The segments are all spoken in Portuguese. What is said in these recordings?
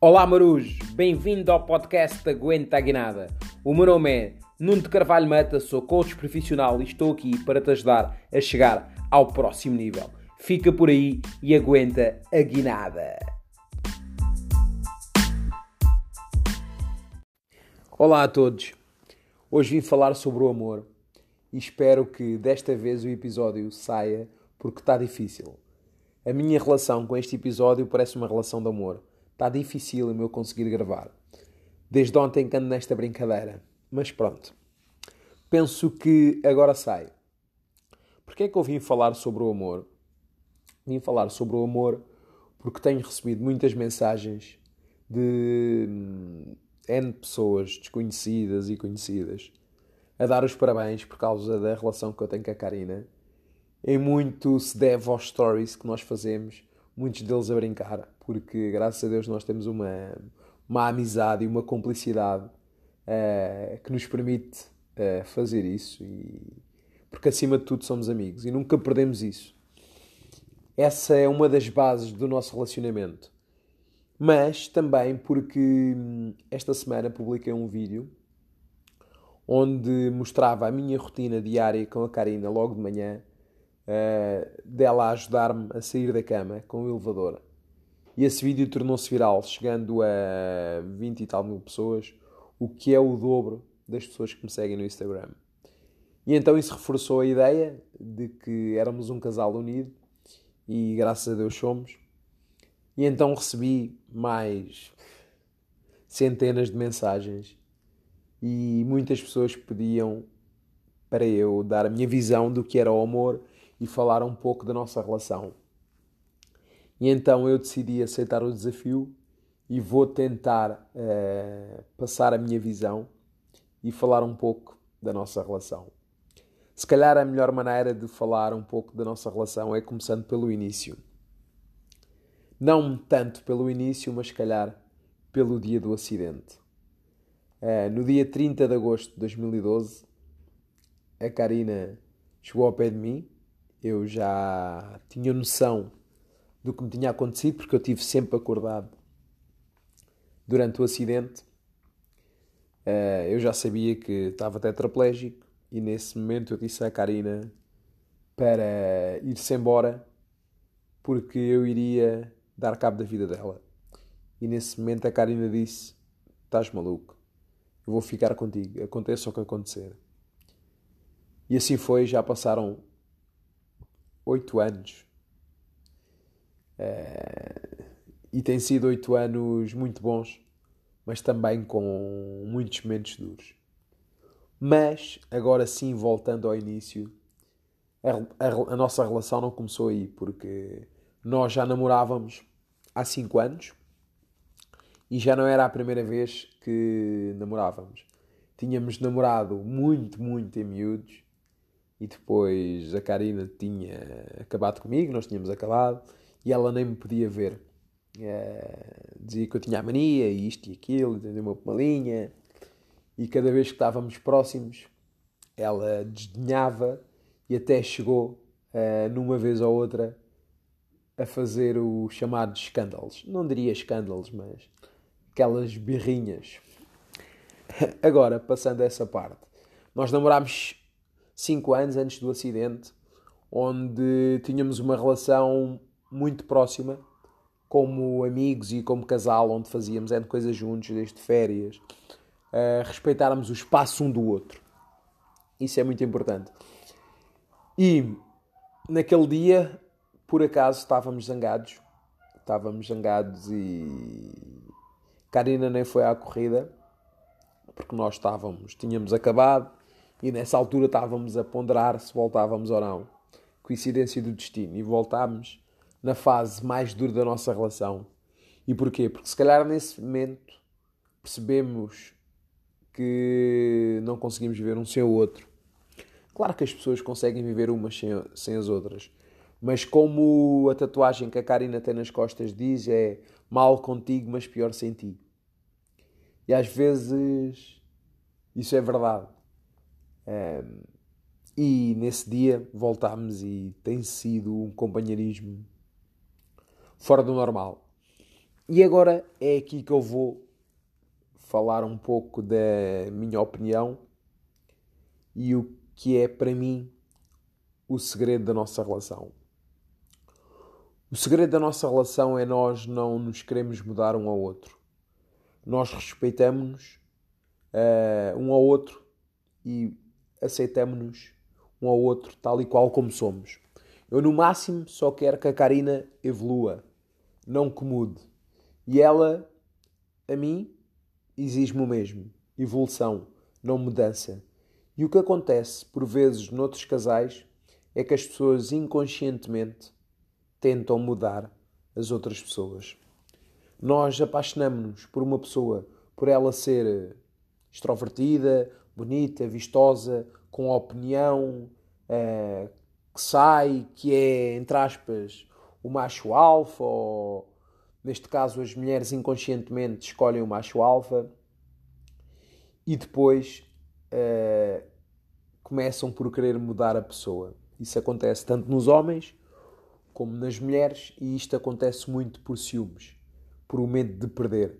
Olá Marujos, bem-vindo ao podcast Aguenta a Guinada. O meu nome é Nuno de Carvalho Mata, sou coach profissional e estou aqui para te ajudar a chegar ao próximo nível. Fica por aí e aguenta a guinada. Olá a todos, hoje vim falar sobre o amor e espero que desta vez o episódio saia porque está difícil. A minha relação com este episódio parece uma relação de amor Está difícil o meu conseguir gravar. Desde ontem que ando nesta brincadeira. Mas pronto. Penso que agora sai. Porquê é que eu vim falar sobre o amor? Vim falar sobre o amor porque tenho recebido muitas mensagens de hum, N pessoas desconhecidas e conhecidas a dar os parabéns por causa da relação que eu tenho com a Karina. Em muito se deve aos stories que nós fazemos, muitos deles a brincar porque graças a Deus nós temos uma, uma amizade e uma cumplicidade uh, que nos permite uh, fazer isso, e, porque acima de tudo somos amigos e nunca perdemos isso. Essa é uma das bases do nosso relacionamento. Mas também porque hum, esta semana publiquei um vídeo onde mostrava a minha rotina diária com a Karina logo de manhã, uh, dela ajudar-me a sair da cama com o elevador e esse vídeo tornou-se viral, chegando a 20 e tal mil pessoas, o que é o dobro das pessoas que me seguem no Instagram. E então isso reforçou a ideia de que éramos um casal unido e graças a Deus somos. E então recebi mais centenas de mensagens e muitas pessoas pediam para eu dar a minha visão do que era o amor e falar um pouco da nossa relação. E então eu decidi aceitar o desafio e vou tentar uh, passar a minha visão e falar um pouco da nossa relação. Se calhar a melhor maneira de falar um pouco da nossa relação é começando pelo início. Não tanto pelo início, mas se calhar pelo dia do acidente. Uh, no dia 30 de agosto de 2012, a Karina chegou ao pé de mim. Eu já tinha noção do que me tinha acontecido, porque eu tive sempre acordado durante o acidente. Uh, eu já sabia que estava tetraplégico e nesse momento eu disse à Karina para ir-se embora porque eu iria dar cabo da vida dela. E nesse momento a Karina disse: Estás maluco, eu vou ficar contigo, aconteça o que acontecer. E assim foi, já passaram oito anos Uh, e tem sido oito anos muito bons, mas também com muitos momentos duros. Mas, agora sim, voltando ao início, a, a, a nossa relação não começou aí, porque nós já namorávamos há cinco anos e já não era a primeira vez que namorávamos. Tínhamos namorado muito, muito em miúdos e depois a Karina tinha acabado comigo, nós tínhamos acabado e ela nem me podia ver. Uh, dizia que eu tinha a mania, isto e aquilo, deu-me uma linha. E cada vez que estávamos próximos, ela desdenhava e até chegou, uh, numa vez ou outra, a fazer os chamados escândalos. Não diria escândalos, mas aquelas birrinhas. Agora, passando a essa parte, nós namorámos 5 anos antes do acidente, onde tínhamos uma relação muito próxima, como amigos e como casal, onde fazíamos N coisas juntos, desde férias, uh, respeitarmos o espaço um do outro. Isso é muito importante. E naquele dia, por acaso, estávamos zangados. Estávamos zangados e Karina nem foi à corrida porque nós estávamos, tínhamos acabado e nessa altura estávamos a ponderar se voltávamos ou não. Coincidência do destino. E voltámos na fase mais dura da nossa relação. E porquê? Porque se calhar nesse momento percebemos que não conseguimos viver um sem o outro. Claro que as pessoas conseguem viver umas sem, sem as outras, mas como a tatuagem que a Karina tem nas costas diz, é mal contigo, mas pior sem ti. E às vezes isso é verdade. Um, e nesse dia voltámos e tem sido um companheirismo fora do normal. E agora é aqui que eu vou falar um pouco da minha opinião e o que é para mim o segredo da nossa relação. O segredo da nossa relação é nós não nos queremos mudar um ao outro. Nós respeitamos-nos uh, um ao outro e aceitamos-nos um ao outro tal e qual como somos. Eu, no máximo, só quero que a Karina evolua, não que mude. E ela, a mim, exige-me o mesmo: evolução, não mudança. E o que acontece, por vezes, noutros casais, é que as pessoas inconscientemente tentam mudar as outras pessoas. Nós apaixonamos-nos por uma pessoa por ela ser extrovertida, bonita, vistosa, com opinião, uh, que sai, que é, entre aspas, o macho alfa, ou neste caso as mulheres inconscientemente escolhem o macho alfa, e depois uh, começam por querer mudar a pessoa. Isso acontece tanto nos homens como nas mulheres, e isto acontece muito por ciúmes, por o medo de perder.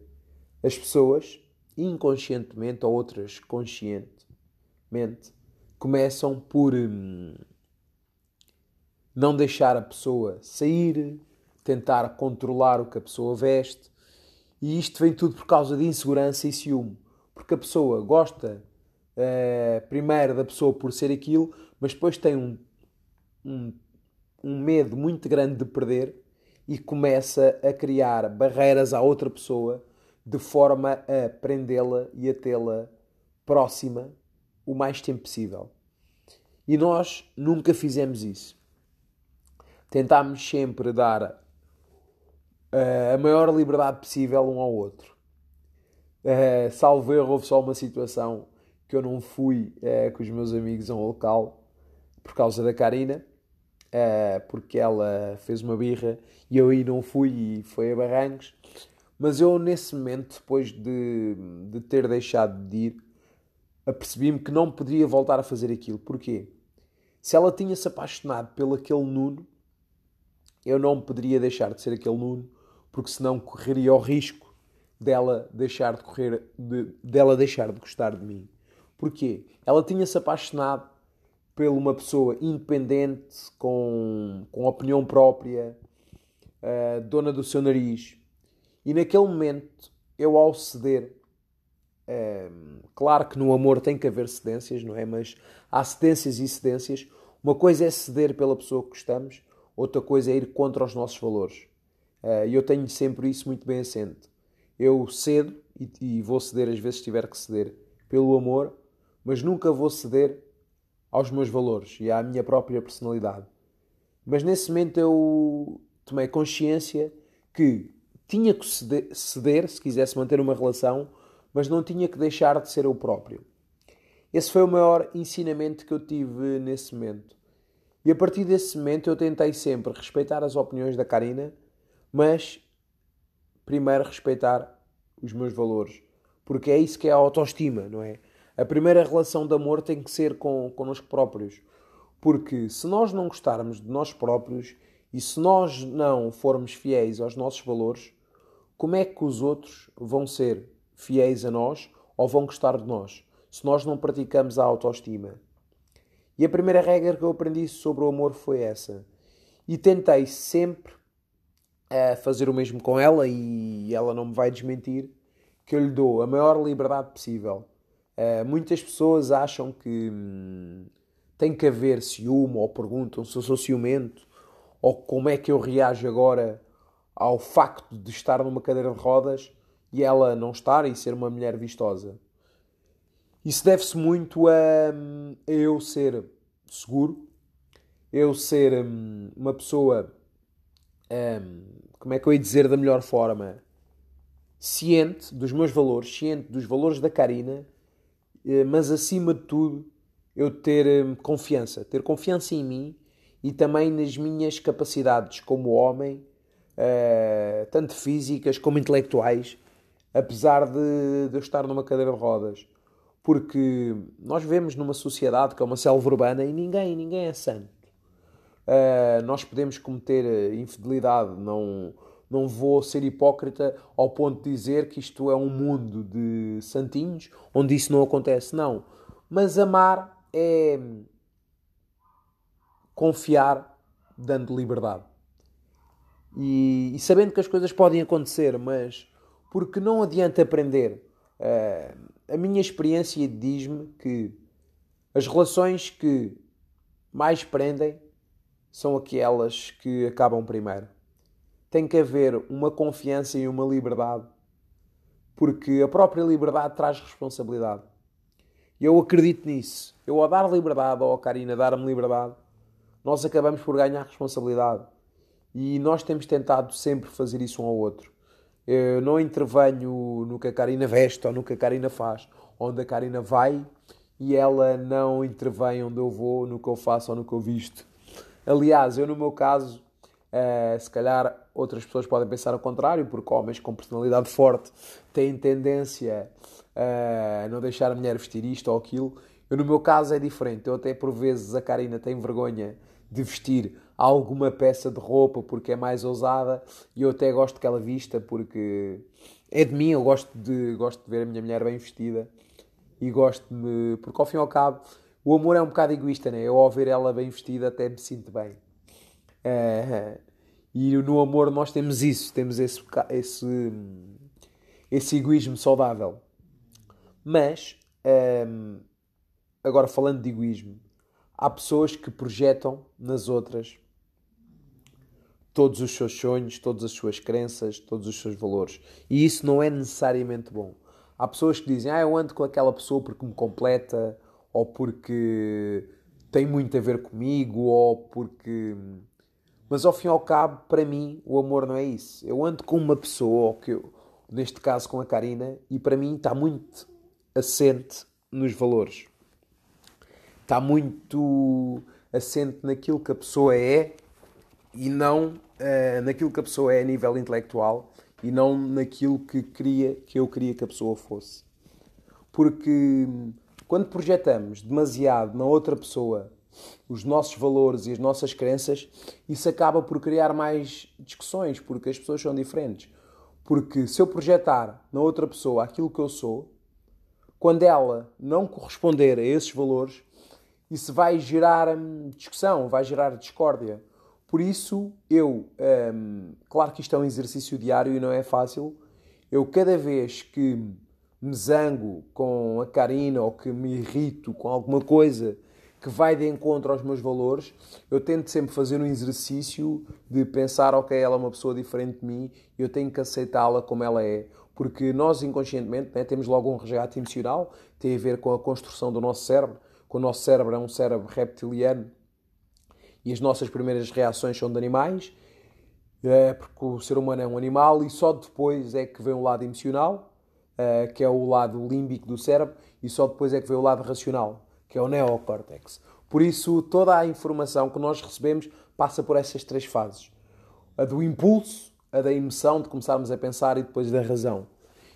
As pessoas, inconscientemente ou outras conscientemente, começam por hum, não deixar a pessoa sair, tentar controlar o que a pessoa veste, e isto vem tudo por causa de insegurança e ciúme, porque a pessoa gosta uh, primeiro da pessoa por ser aquilo, mas depois tem um, um um medo muito grande de perder e começa a criar barreiras à outra pessoa de forma a prendê-la e a tê-la próxima o mais tempo possível. E nós nunca fizemos isso. Tentámos sempre dar uh, a maior liberdade possível um ao outro. Uh, salvo erro, houve só uma situação que eu não fui uh, com os meus amigos a um local por causa da Karina uh, porque ela fez uma birra e eu aí não fui e foi a Barrancos. Mas eu, nesse momento, depois de, de ter deixado de ir, apercebi-me que não poderia voltar a fazer aquilo. Porquê? Se ela tinha-se apaixonado pelo aquele Nuno, eu não poderia deixar de ser aquele Nuno, porque senão correria o risco dela deixar de correr, de, dela deixar de gostar de mim. Porquê? Ela tinha-se apaixonado por uma pessoa independente, com, com opinião própria, uh, dona do seu nariz. E naquele momento, eu ao ceder, uh, claro que no amor tem que haver cedências, não é? Mas há cedências e cedências. Uma coisa é ceder pela pessoa que gostamos, outra coisa é ir contra os nossos valores. Uh, e eu tenho sempre isso muito bem assente. Eu cedo, e, vou ceder às vezes tiver que ceder, pelo amor, mas nunca vou ceder aos meus valores e à minha própria personalidade. Mas nesse momento eu tomei consciência que tinha que ceder se quisesse manter uma relação, mas não tinha que deixar de ser eu próprio. Esse foi o maior ensinamento que eu tive nesse momento. E a partir desse momento eu tentei sempre respeitar as opiniões da Karina, mas primeiro respeitar os meus valores. Porque é isso que é a autoestima, não é? A primeira relação de amor tem que ser com connosco próprios. Porque se nós não gostarmos de nós próprios e se nós não formos fiéis aos nossos valores, como é que os outros vão ser fiéis a nós ou vão gostar de nós se nós não praticamos a autoestima? E a primeira regra que eu aprendi sobre o amor foi essa. E tentei sempre uh, fazer o mesmo com ela, e ela não me vai desmentir, que eu lhe dou a maior liberdade possível Uh, muitas pessoas acham que hum, tem que haver ciúme ou perguntam se eu sou ciumento ou como é que eu reajo agora ao facto de estar numa cadeira de rodas e ela não estar e ser uma mulher vistosa. Isso deve-se muito a, hum, a, eu ser seguro, eu ser um, uma pessoa, um, como é que eu ia dizer da melhor forma, ciente dos meus valores, ciente dos valores da Karina eh, mas acima de tudo, eu ter eh, confiança, ter confiança em mim e também nas minhas capacidades como homem, eh, tanto físicas como intelectuais, apesar de, de eu estar numa cadeira de rodas. Porque nós vivemos numa sociedade que é uma selva urbana e ninguém, ninguém é santo. nós podemos cometer infidelidade, não, não vou ser hipócrita ao ponto de dizer que isto é um mundo de santinhos onde isso não acontece. Não. Mas amar é confiar dando liberdade. E, e, sabendo que as coisas podem acontecer, mas porque não adianta aprender. Uh, a minha experiência diz-me que as relações que mais prendem são aquelas que acabam primeiro. Tem que haver uma confiança e uma liberdade, porque a própria liberdade traz responsabilidade. E eu acredito nisso. Eu, ao dar liberdade, ou a Karina dar-me liberdade, nós acabamos por ganhar responsabilidade. E nós temos tentado sempre fazer isso um ao outro. Eu não intervenho no que a Karina veste ou no que a Karina faz. Onde a Karina vai e ela não intervém onde eu vou, no que eu faço ou no que eu visto. Aliás, eu no meu caso, uh, se calhar outras pessoas podem pensar ao contrário, porque homens com personalidade forte têm tendência uh, a não deixar a mulher vestir isto ou aquilo. Eu no meu caso é diferente. Eu até por vezes a Karina tem vergonha de vestir alguma peça de roupa porque é mais ousada e eu até gosto que ela vista porque é de mim, eu gosto de, gosto de ver a minha mulher bem vestida e gosto de. porque ao fim e ao cabo o amor é um bocado egoísta, né? Eu ao ver ela bem vestida até me sinto bem. Uh, e no amor nós temos isso, temos esse, esse, esse egoísmo saudável. Mas, um, agora falando de egoísmo, há pessoas que projetam nas outras todos os seus sonhos, todas as suas crenças, todos os seus valores. E isso não é necessariamente bom. Há pessoas que dizem, ah, eu ando com aquela pessoa porque me completa, ou porque tem muito a ver comigo, ou porque. Mas ao fim e ao cabo, para mim, o amor não é isso. Eu ando com uma pessoa, ou que eu, neste caso com a Karina, e para mim está muito assente nos valores. Está muito assente naquilo que a pessoa é e não uh, naquilo que a pessoa é a nível intelectual e não naquilo que queria que eu queria que a pessoa fosse. Porque quando projetamos demasiado na outra pessoa os nossos valores e as nossas crenças, isso acaba por criar mais discussões, porque as pessoas são diferentes. Porque se eu projetar na outra pessoa aquilo que eu sou, quando ela não corresponder a esses valores, isso vai gerar hum, discussão, vai gerar discórdia. Por isso, eu, hum, claro que isto é um exercício diário e não é fácil, eu cada vez que me zango com a Karina ou que me irrito com alguma coisa que vai de encontro aos meus valores, eu tento sempre fazer um exercício de pensar, ok, ela é uma pessoa diferente de mim, eu tenho que aceitá-la como ela é, porque nós inconscientemente né, temos logo um resgate emocional, tem a ver com a construção do nosso cérebro, que o nosso cérebro é um cérebro reptiliano e as nossas primeiras reações são de animais, é, porque o ser humano é um animal e só depois é que vem o lado emocional, é, que é o lado límbico do cérebro, e só depois é que vem o lado racional, que é o neocórtex. Por isso, toda a informação que nós recebemos passa por essas três fases: a do impulso, a da emoção, de começarmos a pensar e depois da razão.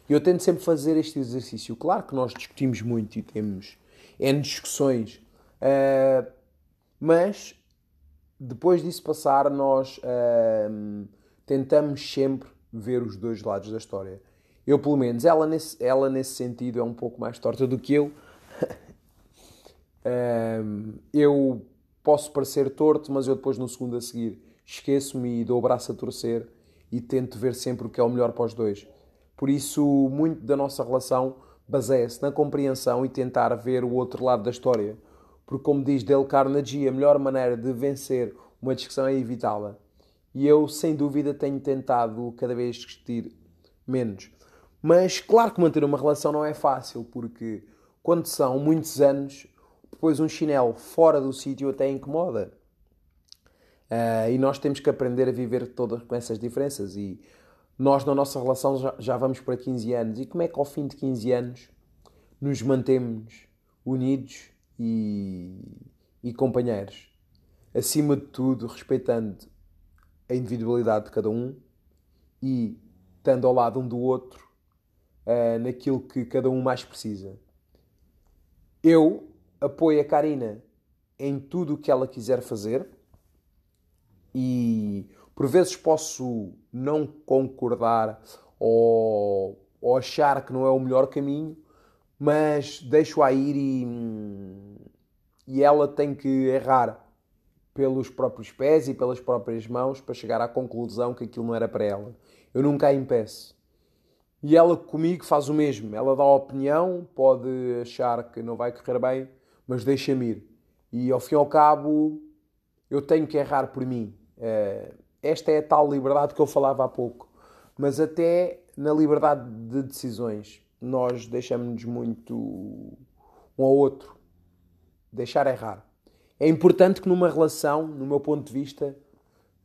E eu tento sempre fazer este exercício. Claro que nós discutimos muito e temos N discussões, uh, mas depois disso passar, nós uh, tentamos sempre ver os dois lados da história. Eu, pelo menos, ela nesse, ela nesse sentido é um pouco mais torta do que eu. uh, eu posso parecer torto, mas eu depois, no segundo a seguir, esqueço-me e dou o braço a torcer e tento ver sempre o que é o melhor para os dois. Por isso, muito da nossa relação baseia-se na compreensão e tentar ver o outro lado da história porque, como diz Dale Carnegie, a melhor maneira de vencer uma discussão é evitá-la. E eu, sem dúvida, tenho tentado cada vez discutir menos. Mas, claro que manter uma relação não é fácil, porque quando são muitos anos, depois um chinelo fora do sítio até incomoda. Uh, e nós temos que aprender a viver todas com essas diferenças. E nós, na nossa relação, já, já vamos para 15 anos. E como é que, ao fim de 15 anos, nos mantemos unidos e, e companheiros. Acima de tudo, respeitando a individualidade de cada um e estando ao lado um do outro uh, naquilo que cada um mais precisa. Eu apoio a Karina em tudo o que ela quiser fazer e Por vezes posso não concordar ou, ou achar que não é o melhor caminho, mas deixo-a ir e, e ela tem que errar pelos próprios pés e pelas próprias mãos para chegar à conclusão que aquilo não era para ela. Eu nunca a impeço. E ela comigo faz o mesmo. Ela dá a opinião, pode achar que não vai correr bem, mas deixa-me ir. E ao fim e ao cabo, eu tenho que errar por mim. Eh, esta é a tal liberdade que eu falava há pouco. Mas até na liberdade de decisões nós deixamos-nos muito um ao outro. Deixar errar. É importante que numa relação, no meu ponto de vista,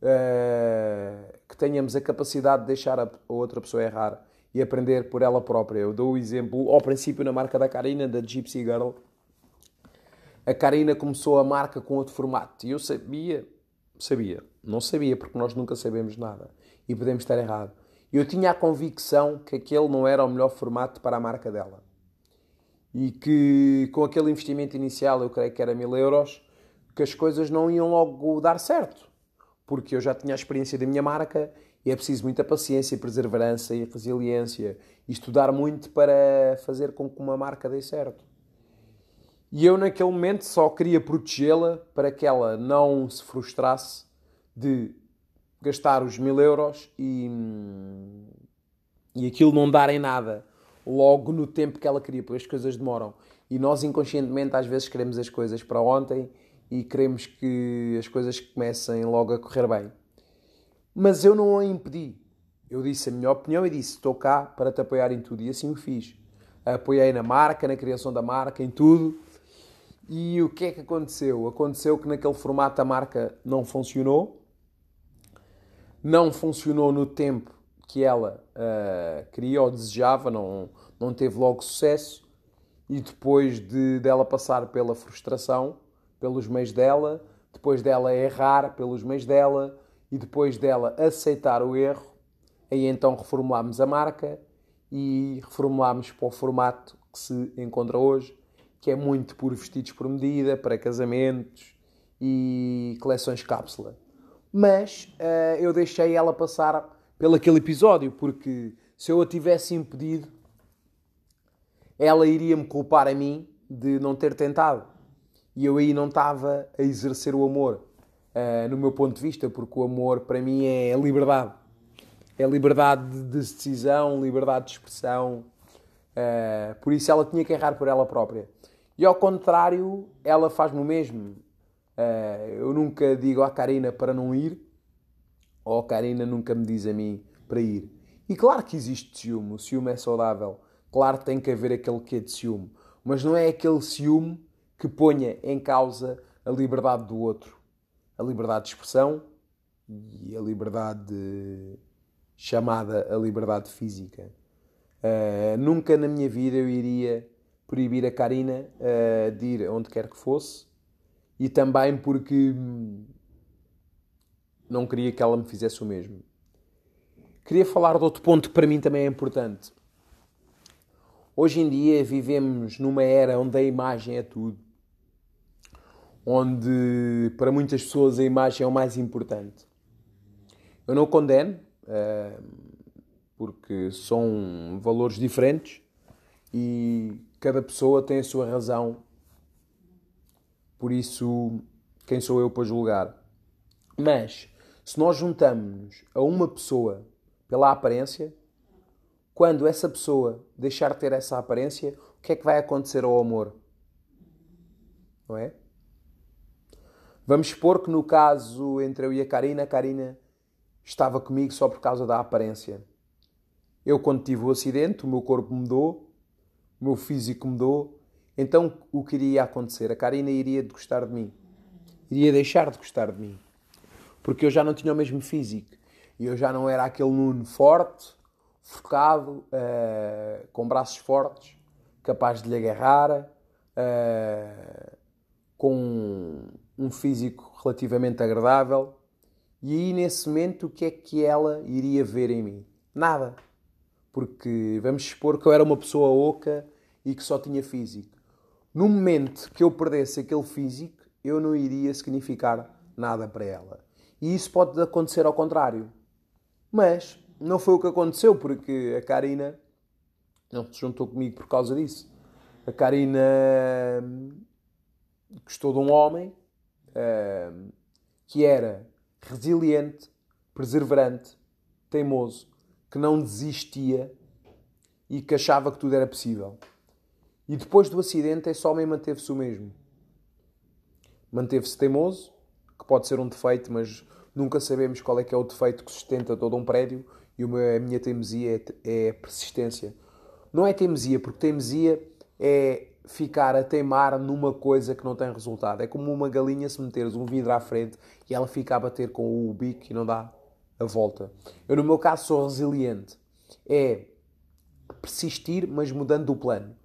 uh, que tenhamos a capacidade de deixar a outra pessoa errar e aprender por ela própria. Eu dou o exemplo ao princípio na marca da Karina, da Gypsy Girl. A Karina começou a marca com outro formato e eu sabia, sabia, não sabia porque nós nunca sabemos nada e podemos estar errado eu tinha a convicção que aquele não era o melhor formato para a marca dela. E que com aquele investimento inicial, eu creio que era mil euros, que as coisas não iam logo dar certo. Porque eu já tinha a experiência da minha marca e é preciso muita paciência, perseverança e resiliência e estudar muito para fazer com que uma marca dê certo. E eu, naquele momento, só queria protegê-la para que ela não se frustrasse de gastar os mil euros e, e aquilo não dar em nada logo no tempo que ela queria, porque as coisas demoram. E nós inconscientemente às vezes queremos as coisas para ontem e queremos que as coisas comecem logo a correr bem. Mas eu não a impedi. Eu disse a minha opinião e disse: estou cá para te apoiar em tudo. E assim o fiz. Apoiei na marca, na criação da marca, em tudo. E o que é que aconteceu? Aconteceu que naquele formato a marca não funcionou não funcionou no tempo que ela uh, queria ou desejava, não, não teve logo sucesso, e depois de dela passar pela frustração, pelos meios dela, depois dela errar pelos meios dela, e depois dela aceitar o erro, aí então reformulámos a marca e reformulámos para o formato que se encontra hoje, que é muito por vestidos por medida, para casamentos e coleções cápsula mas uh, eu deixei ela passar pelo aquele episódio, porque se eu a tivesse impedido, ela iria me culpar a mim de não ter tentado. E eu aí não estava a exercer o amor, uh, no meu ponto de vista, porque o amor para mim é liberdade. É liberdade de decisão, liberdade de expressão. Uh, por isso ela tinha que errar por ela própria. E ao contrário, ela faz-me o mesmo. Uh, eu nunca digo à Karina para não ir, ou a Karina nunca me diz a mim para ir. E claro que existe ciúme, o ciúme é saudável. Claro que tem que haver aquele que é de ciúme. Mas não é aquele ciúme que ponha em causa a liberdade do outro. A liberdade de expressão e a liberdade chamada a liberdade física. Uh, nunca na minha vida eu iria proibir a Karina uh, de ir onde quer que fosse e também porque não queria que ela me fizesse o mesmo. Queria falar de outro ponto que para mim também é importante. Hoje em dia vivemos numa era onde a imagem é tudo. Onde para muitas pessoas a imagem é o mais importante. Eu não condeno, eh, porque são valores diferentes e cada pessoa tem a sua razão por isso, quem sou eu para julgar? Mas, se nós juntamos a uma pessoa pela aparência, quando essa pessoa deixar de ter essa aparência, o que é que vai acontecer ao amor? Não é? Vamos supor que no caso entre eu e a Karina, a Karina estava comigo só por causa da aparência. Eu, quando tive o acidente, o meu corpo mudou, o meu físico mudou, então o que iria acontecer? A Karina iria gostar de mim. Iria deixar de gostar de mim. Porque eu já não tinha o mesmo físico. E eu já não era aquele Nuno forte, focado, uh, com braços fortes, capaz de lhe agarrar, uh, com um físico relativamente agradável. E aí, nesse momento, o que é que ela iria ver em mim? Nada. Porque vamos supor que eu era uma pessoa oca e que só tinha físico no momento que eu perdesse aquele físico, eu não iria significar nada para ela. E isso pode acontecer ao contrário. Mas não foi o que aconteceu, porque a Karina não se juntou comigo por causa disso. A Karina hum, gostou de um homem uh, que era resiliente, perseverante, teimoso, que não desistia e que achava que tudo era possível. E depois do acidente, esse homem manteve-se o mesmo. Manteve-se teimoso, que pode ser um defeito, mas nunca sabemos qual é que é o defeito que sustenta todo um prédio e a minha teimosia é, é persistência. Não é teimosia, porque teimosia é ficar a teimar numa coisa que não tem resultado. É como uma galinha se meteres um vidro à frente e ela fica a bater com o bico e não dá a volta. Eu, no meu caso, sou resiliente. É persistir, mas mudando o plano.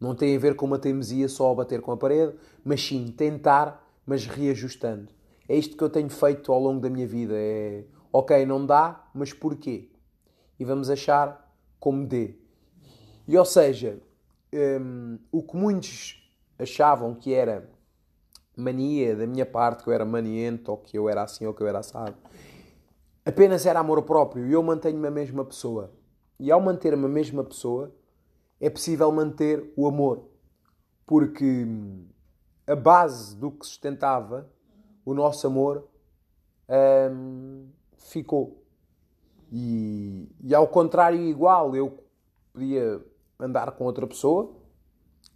Não tem a ver com uma teimosia só a bater com a parede, mas sim tentar, mas reajustando. É isto que eu tenho feito ao longo da minha vida. É, ok, não dá, mas porquê? E vamos achar como dê. E ou seja, um, o que muitos achavam que era mania da minha parte, que eu era maniento, ou que eu era assim, ou que eu era assado, apenas era amor próprio e eu mantenho-me a mesma pessoa. E ao manter-me a mesma pessoa, é possível manter o amor. Porque a base do que sustentava o nosso amor hum, ficou. E, e ao contrário, igual, eu podia andar com outra pessoa.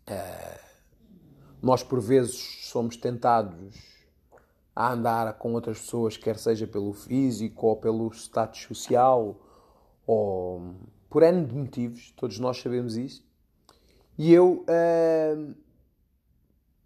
Uh, nós, por vezes, somos tentados a andar com outras pessoas, quer seja pelo físico ou pelo status social ou por N de motivos, todos nós sabemos isso. E eu uh,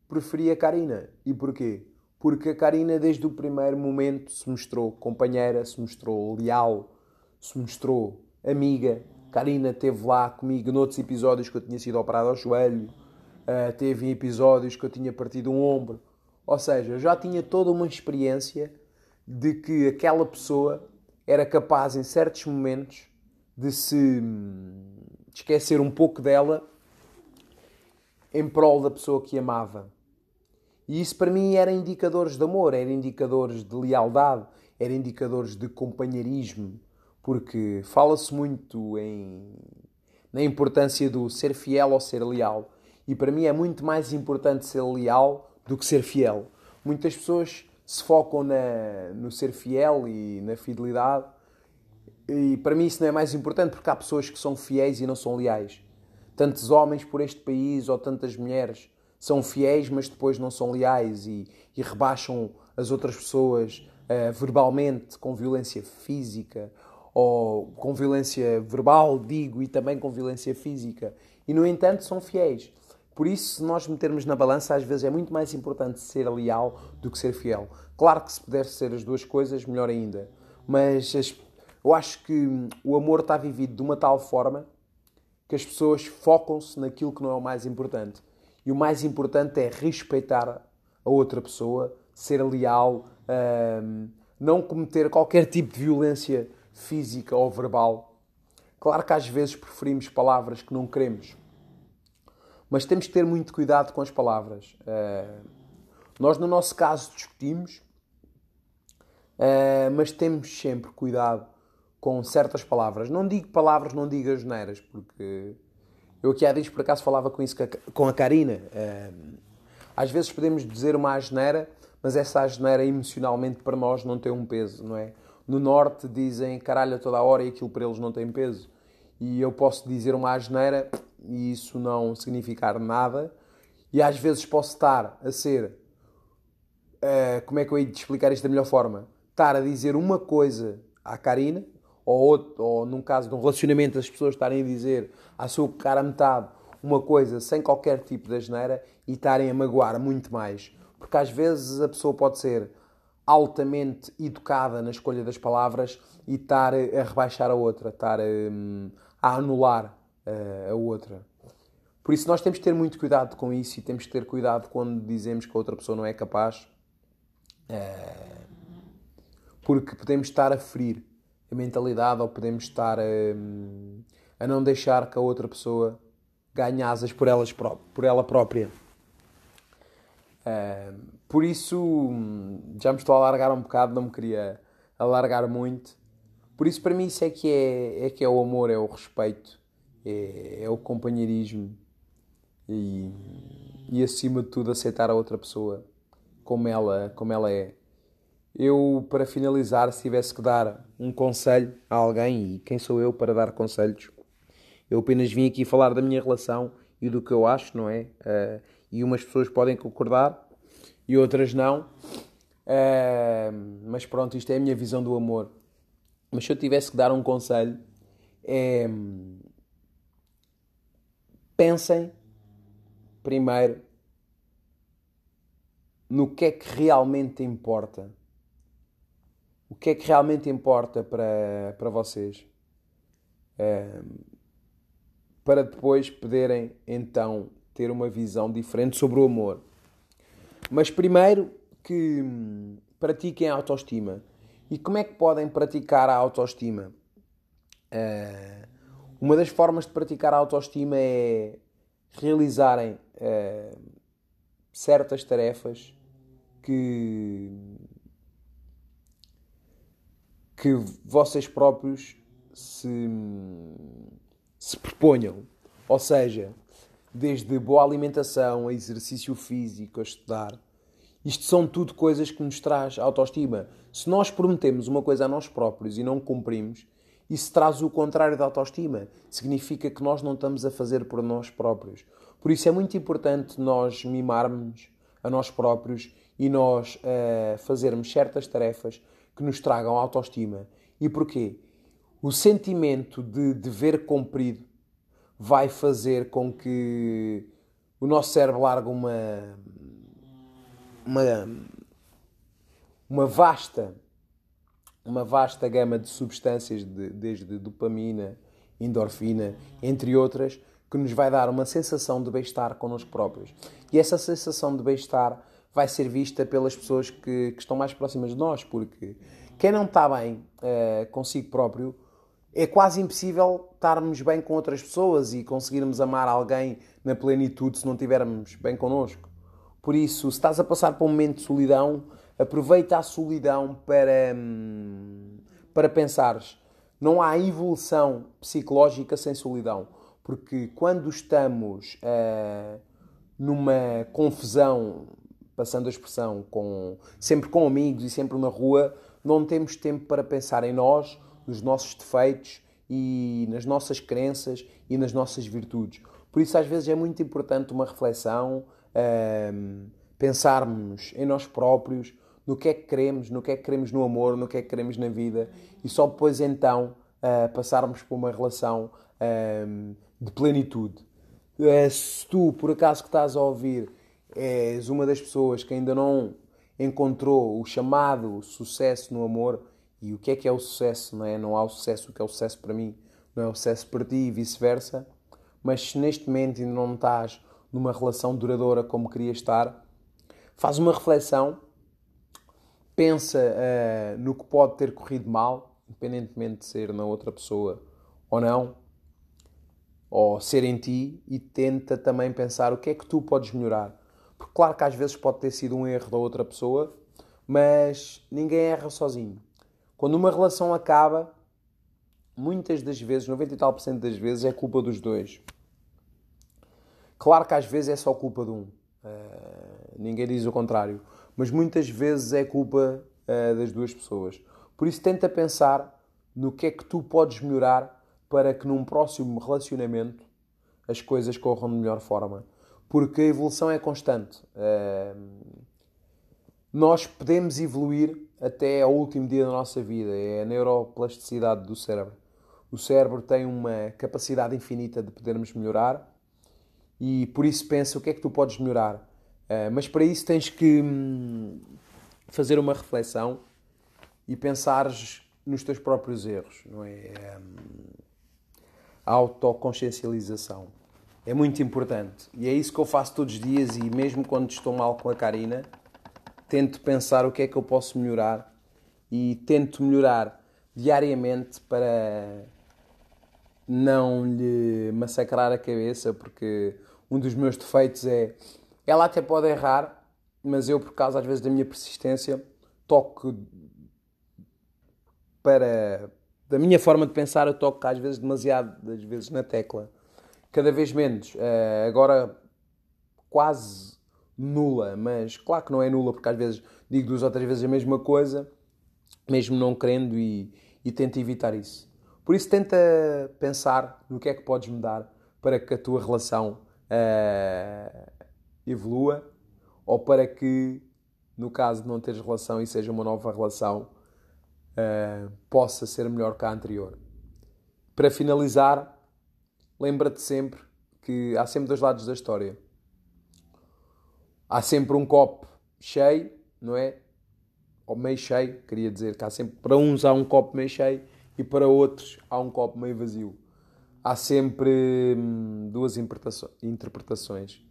preferi a Karina. E porquê? Porque a Karina, desde o primeiro momento, se mostrou companheira, se mostrou leal, se mostrou amiga, Karina esteve lá comigo noutros episódios que eu tinha sido operado ao joelho, uh, teve em episódios que eu tinha partido um ombro. Ou seja, eu já tinha toda uma experiência de que aquela pessoa era capaz, em certos momentos, de se hum, esquecer um pouco dela em prol da pessoa que amava. E isso para mim era indicadores de amor, era indicadores de lealdade, era indicadores de companheirismo, porque fala-se muito em, na importância do ser fiel ou ser leal. E para mim é muito mais importante ser leal do que ser fiel. Muitas pessoas se focam na, no ser fiel e na fidelidade, e para mim isso não é mais importante porque há pessoas que são fiéis e não são leais. Tantos homens por este país ou tantas mulheres são fiéis, mas depois não são leais e, e rebaixam as outras pessoas uh, verbalmente com violência física ou com violência verbal, digo, e também com violência física. E, no entanto, são fiéis. Por isso, se nós metermos na balança, às vezes é muito mais importante ser leal do que ser fiel. Claro que se puder ser as duas coisas, melhor ainda. Mas eu acho que o amor está vivido de uma tal forma que as pessoas focam-se naquilo que não é o mais importante. E o mais importante é respeitar a outra pessoa, ser leal, hum, não cometer qualquer tipo de violência física ou verbal. Claro que às vezes preferimos palavras que não queremos, mas temos que ter muito cuidado com as palavras. Uh, nós, no nosso caso, discutimos, uh, mas temos sempre cuidado com certas palavras. Não digo palavras, não digo asneiras, porque eu aqui há dias por acaso falava com isso com a Karina. Uh, às vezes podemos dizer uma asneira, mas essa asneira emocionalmente para nós não tem um peso, não é? no norte dizem caralho a toda a hora e aquilo para eles não tem peso. E eu posso dizer uma asneira e isso não significar nada. E às vezes posso estar a ser. Uh, como é que eu hei de explicar isto da melhor forma? Estar a dizer uma coisa à Karina, ou, outro, ou num caso de um relacionamento, as pessoas estarem a dizer à sua cara metade uma coisa sem qualquer tipo de asneira e estarem a magoar muito mais. Porque às vezes a pessoa pode ser altamente educada na escolha das palavras e estar a rebaixar a outra, estar a, hum, a anular a, a outra. Por isso nós temos que ter muito cuidado com isso e temos que ter cuidado quando dizemos que a outra pessoa não é capaz, eh, porque podemos estar a ferir a mentalidade ou podemos estar a, hum, a não deixar que a outra pessoa ganhe asas por, elas, por ela própria. Eh, Por isso, já me estou a alargar um bocado, não me queria alargar muito. Por isso, para mim, isso é que é, é que é o amor, é o respeito, é, é o companheirismo e, e, acima de tudo, aceitar a outra pessoa como ela, como ela é. Eu, para finalizar, se tivesse que dar um conselho a alguém, e quem sou eu para dar conselhos? Eu apenas vim aqui falar da minha relação e do que eu acho, não é? Uh, e umas pessoas podem concordar e outras não. Uh, mas pronto, isto é a minha visão do amor. Mas se eu tivesse que dar um conselho, é. Pensem primeiro no que é que realmente importa. O que é que realmente importa para, para vocês. É, para depois poderem então ter uma visão diferente sobre o amor. Mas primeiro que pratiquem a autoestima. E como é que podem praticar a autoestima? Uh, uma das formas de praticar a autoestima é realizarem uh, certas tarefas que, que vocês próprios se, se proponham. Ou seja, desde boa alimentação, a exercício físico, a estudar. Isto são tudo coisas que nos traz autoestima. Se nós prometemos uma coisa a nós próprios e não cumprimos, isso traz o contrário da autoestima. Significa que nós não estamos a fazer por nós próprios. Por isso é muito importante nós mimarmos a nós próprios e nós uh, fazermos certas tarefas que nos tragam autoestima. E porquê? O sentimento de dever cumprido vai fazer com que o nosso cérebro largue uma, uma, uma vasta uma vasta gama de substâncias, de, desde dopamina, endorfina, entre outras, que nos vai dar uma sensação de bem-estar connosco próprios. E essa sensação de bem-estar vai ser vista pelas pessoas que, que, estão mais próximas de nós, porque quem não está bem uh, consigo próprio é quase impossível estarmos bem com outras pessoas e conseguirmos amar alguém na plenitude se não estivermos bem connosco. Por isso, se estás a passar por um momento de solidão, aproveita a solidão para, hum, para pensares. Não há evolução psicológica sem solidão. Porque quando estamos uh, numa confusão, passando a expressão, com, sempre com amigos e sempre na rua, não temos tempo para pensar em nós nos nossos defeitos e nas nossas crenças e nas nossas virtudes. Por isso, às vezes, é muito importante uma reflexão, um, pensarmos em nós próprios, no que é que queremos, no que é que queremos no amor, no que é que queremos na vida e só depois então uh, passarmos por uma relação um, de plenitude. Uh, se tu, por acaso que estás a ouvir, és uma das pessoas que ainda não encontrou o chamado sucesso no amor, e o que é que é o sucesso, não é? Não há o sucesso, o que é o sucesso para mim não é o sucesso para ti e vice-versa. Mas se neste momento ainda não estás numa relação duradoura como querias estar, faz uma reflexão, pensa uh, no que pode ter corrido mal, independentemente de ser na outra pessoa ou não, ou ser em ti, e tenta também pensar o que é que tu podes melhorar. Claro que às vezes pode ter sido um erro da outra pessoa, mas ninguém erra sozinho. Quando uma relação acaba, muitas das vezes, 90 e tal por cento das vezes, é culpa dos dois. Claro que às vezes é só culpa de um. Uh, ninguém diz o contrário. Mas muitas vezes é culpa uh, das duas pessoas. Por isso, tenta pensar no que é que tu podes melhorar para que num próximo relacionamento as coisas corram de melhor forma. Porque a evolução é constante. Nós podemos evoluir até ao último dia da nossa vida. É a neuroplasticidade do cérebro. O cérebro tem uma capacidade infinita de podermos melhorar e por isso pensa o que é que tu podes melhorar. Uh, mas para isso tens que hum, fazer uma reflexão e pensares nos teus próprios erros, não é? A autoconsciencialização é muito importante e é isso que eu faço todos os dias e mesmo quando estou mal com a Karina tento pensar o que é que eu posso melhorar e tento melhorar diariamente para não lhe massacrar a cabeça, porque um dos meus defeitos é ela até pode errar, mas eu, por causa às vezes da minha persistência, toco para. Da minha forma de pensar, eu toco às vezes demasiado, às vezes na tecla. Cada vez menos. Uh, agora, quase nula, mas claro que não é nula, porque às vezes digo duas ou três vezes a mesma coisa, mesmo não querendo, e, e tento evitar isso. Por isso, tenta pensar no que é que podes mudar para que a tua relação uh, evolua ou para que, no caso de não teres relação e seja uma nova relação, uh, possa ser melhor que a anterior. Para finalizar, lembra-te sempre que há sempre dois lados da história. Há sempre um copo cheio, não é? Ou meio cheio, queria dizer que há sempre, para uns há um copo meio cheio e para outros há um copo meio vazio. Há sempre hum, duas interpretações.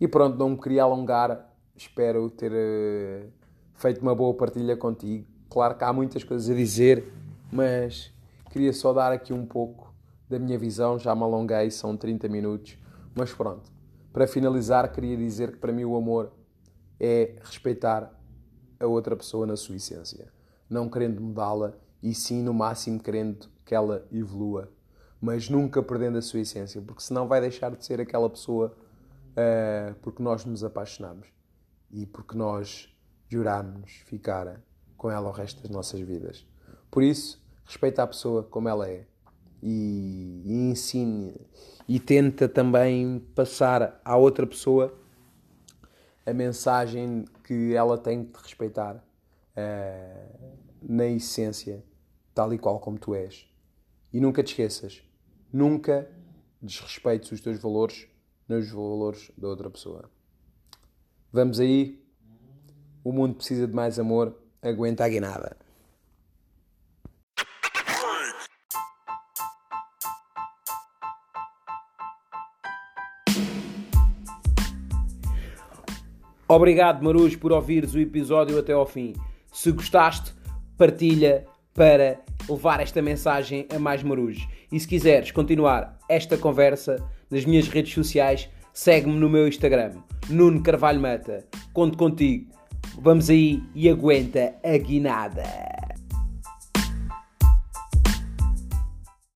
E pronto, não me queria alongar, espero ter uh, feito uma boa partilha contigo. Claro que há muitas coisas a dizer, mas queria só dar aqui um pouco da minha visão. Já me alonguei, são 30 minutos, mas pronto. Para finalizar, queria dizer que para mim o amor é respeitar a outra pessoa na sua essência, não querendo mudá-la e sim, no máximo, querendo que ela evolua, mas nunca perdendo a sua essência, porque senão vai deixar de ser aquela pessoa uh, porque nós nos apaixonamos e porque nós jurámos ficar com ela o resto das nossas vidas. Por isso, respeita a pessoa como ela é e, e ensine e tenta também passar à outra pessoa a mensagem que ela tem de respeitar uh, na essência, tal e qual como tu és. E nunca te esqueças, nunca desrespeites os teus valores nos valores da outra pessoa. Vamos aí, o mundo precisa de mais amor aguenta a guinada. Obrigado, Marus, por ouvires o episódio até ao fim. Se gostaste, partilha para levar esta mensagem a mais Marus. E se quiseres continuar esta conversa nas minhas redes sociais, segue-me no meu Instagram, Nuno Carvalho Mata. Conto contigo. Vamos aí e aguenta a guinada.